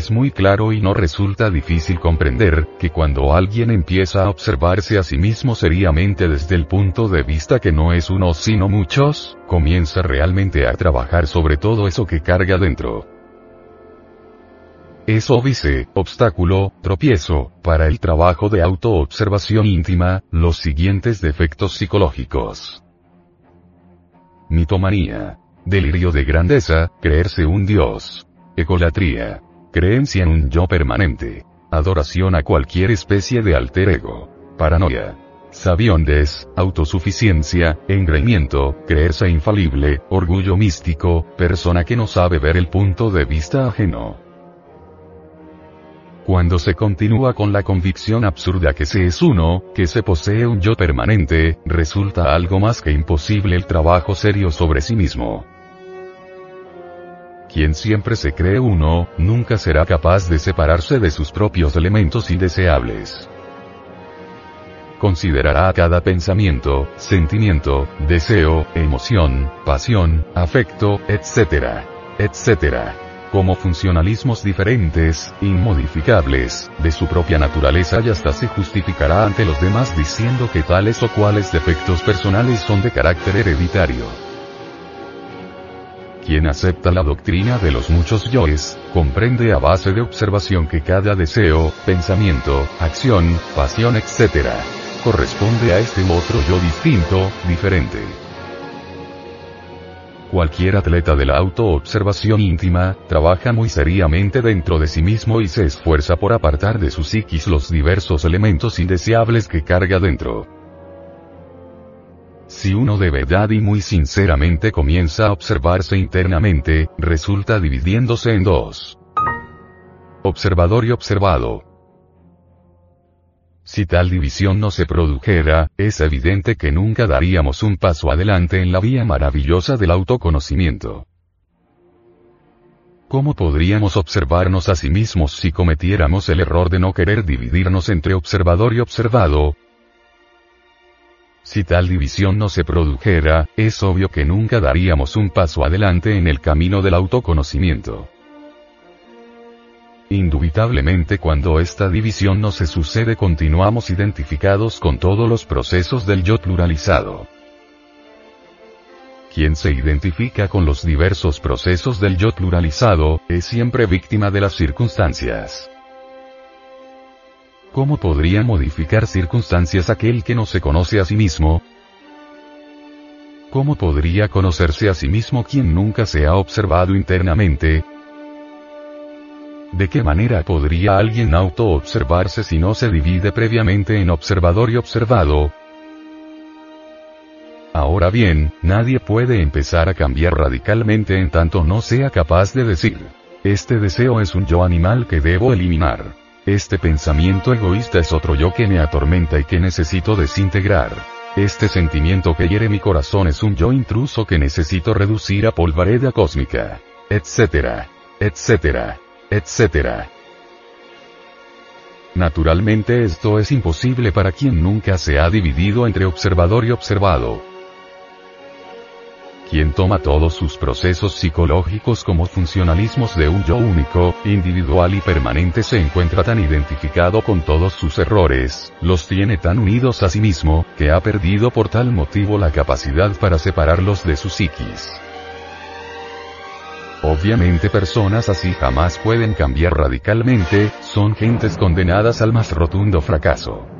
Es muy claro y no resulta difícil comprender, que cuando alguien empieza a observarse a sí mismo seriamente desde el punto de vista que no es uno sino muchos, comienza realmente a trabajar sobre todo eso que carga dentro. Es óbice, obstáculo, tropiezo, para el trabajo de autoobservación íntima, los siguientes defectos psicológicos. Mitomanía. Delirio de grandeza, creerse un dios. Ecolatría. Creencia en un yo permanente. Adoración a cualquier especie de alter ego. Paranoia. Sabiondes, autosuficiencia, engreimiento, creerse infalible, orgullo místico, persona que no sabe ver el punto de vista ajeno. Cuando se continúa con la convicción absurda que se es uno, que se posee un yo permanente, resulta algo más que imposible el trabajo serio sobre sí mismo. Quien siempre se cree uno, nunca será capaz de separarse de sus propios elementos indeseables. Considerará cada pensamiento, sentimiento, deseo, emoción, pasión, afecto, etc. etc. como funcionalismos diferentes, inmodificables, de su propia naturaleza y hasta se justificará ante los demás diciendo que tales o cuales defectos personales son de carácter hereditario. Quien acepta la doctrina de los muchos yoes, comprende a base de observación que cada deseo, pensamiento, acción, pasión, etc. corresponde a este otro yo distinto, diferente. Cualquier atleta de la autoobservación íntima, trabaja muy seriamente dentro de sí mismo y se esfuerza por apartar de su psiquis los diversos elementos indeseables que carga dentro. Si uno de verdad y muy sinceramente comienza a observarse internamente, resulta dividiéndose en dos. Observador y observado. Si tal división no se produjera, es evidente que nunca daríamos un paso adelante en la vía maravillosa del autoconocimiento. ¿Cómo podríamos observarnos a sí mismos si cometiéramos el error de no querer dividirnos entre observador y observado? Si tal división no se produjera, es obvio que nunca daríamos un paso adelante en el camino del autoconocimiento. Indubitablemente cuando esta división no se sucede continuamos identificados con todos los procesos del yo pluralizado. Quien se identifica con los diversos procesos del yo pluralizado, es siempre víctima de las circunstancias. ¿Cómo podría modificar circunstancias aquel que no se conoce a sí mismo? ¿Cómo podría conocerse a sí mismo quien nunca se ha observado internamente? ¿De qué manera podría alguien auto-observarse si no se divide previamente en observador y observado? Ahora bien, nadie puede empezar a cambiar radicalmente en tanto no sea capaz de decir, este deseo es un yo animal que debo eliminar. Este pensamiento egoísta es otro yo que me atormenta y que necesito desintegrar. Este sentimiento que hiere mi corazón es un yo intruso que necesito reducir a polvareda cósmica. Etcétera. Etcétera. Etcétera. Naturalmente esto es imposible para quien nunca se ha dividido entre observador y observado quien toma todos sus procesos psicológicos como funcionalismos de un yo único, individual y permanente se encuentra tan identificado con todos sus errores, los tiene tan unidos a sí mismo, que ha perdido por tal motivo la capacidad para separarlos de su psiquis. Obviamente personas así jamás pueden cambiar radicalmente, son gentes condenadas al más rotundo fracaso.